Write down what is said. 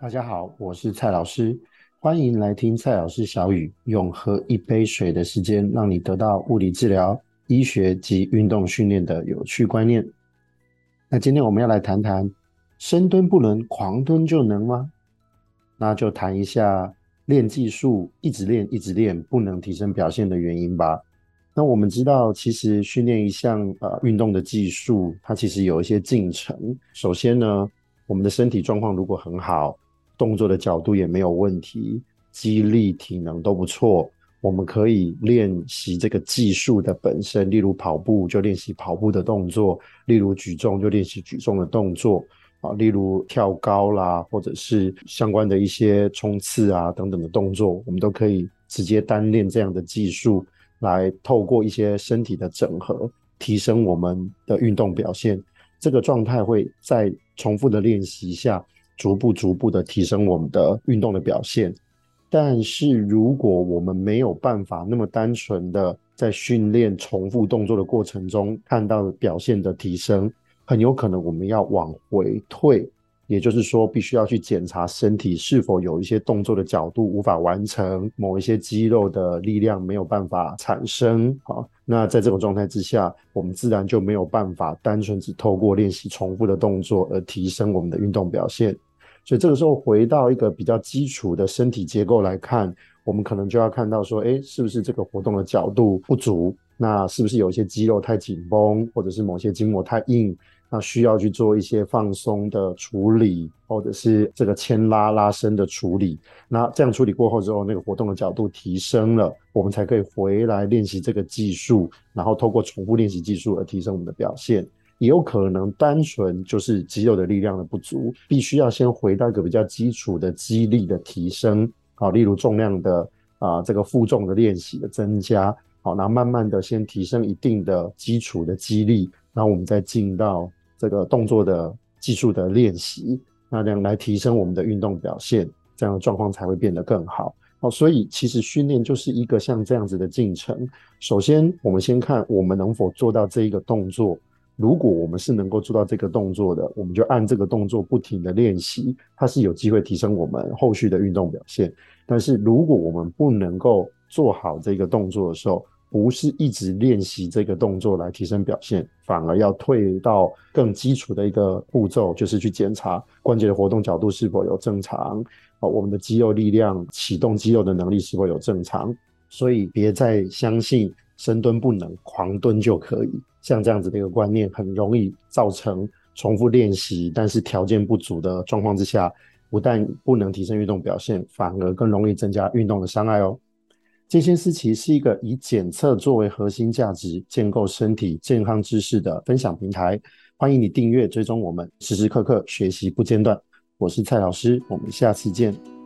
大家好，我是蔡老师，欢迎来听蔡老师小语，用喝一杯水的时间，让你得到物理治疗、医学及运动训练的有趣观念。那今天我们要来谈谈，深蹲不能狂蹲就能吗？那就谈一下练技术，一直练一直练，不能提升表现的原因吧。那我们知道，其实训练一项呃运动的技术，它其实有一些进程。首先呢，我们的身体状况如果很好，动作的角度也没有问题，肌力体能都不错。我们可以练习这个技术的本身，例如跑步就练习跑步的动作，例如举重就练习举重的动作啊，例如跳高啦，或者是相关的一些冲刺啊等等的动作，我们都可以直接单练这样的技术，来透过一些身体的整合，提升我们的运动表现。这个状态会在重复的练习下。逐步逐步的提升我们的运动的表现，但是如果我们没有办法那么单纯的在训练重复动作的过程中看到表现的提升，很有可能我们要往回退，也就是说必须要去检查身体是否有一些动作的角度无法完成，某一些肌肉的力量没有办法产生。好，那在这种状态之下，我们自然就没有办法单纯只透过练习重复的动作而提升我们的运动表现。所以这个时候回到一个比较基础的身体结构来看，我们可能就要看到说，诶，是不是这个活动的角度不足？那是不是有一些肌肉太紧绷，或者是某些筋膜太硬？那需要去做一些放松的处理，或者是这个牵拉拉伸的处理。那这样处理过后之后，那个活动的角度提升了，我们才可以回来练习这个技术，然后透过重复练习技术而提升我们的表现。也有可能单纯就是肌肉的力量的不足，必须要先回到一个比较基础的肌力的提升，好，例如重量的啊、这个负重的练习的增加，好，然后慢慢的先提升一定的基础的肌力，然后我们再进到这个动作的技术的练习，那这样来提升我们的运动表现，这样的状况才会变得更好。好，所以其实训练就是一个像这样子的进程。首先，我们先看我们能否做到这一个动作。如果我们是能够做到这个动作的，我们就按这个动作不停的练习，它是有机会提升我们后续的运动表现。但是如果我们不能够做好这个动作的时候，不是一直练习这个动作来提升表现，反而要退到更基础的一个步骤，就是去检查关节的活动角度是否有正常，啊，我们的肌肉力量启动肌肉的能力是否有正常。所以别再相信深蹲不能，狂蹲就可以。像这样子的一个观念，很容易造成重复练习，但是条件不足的状况之下，不但不能提升运动表现，反而更容易增加运动的伤害哦。健先思齐是一个以检测作为核心价值，建构身体健康知识的分享平台。欢迎你订阅追踪我们，时时刻刻学习不间断。我是蔡老师，我们下次见。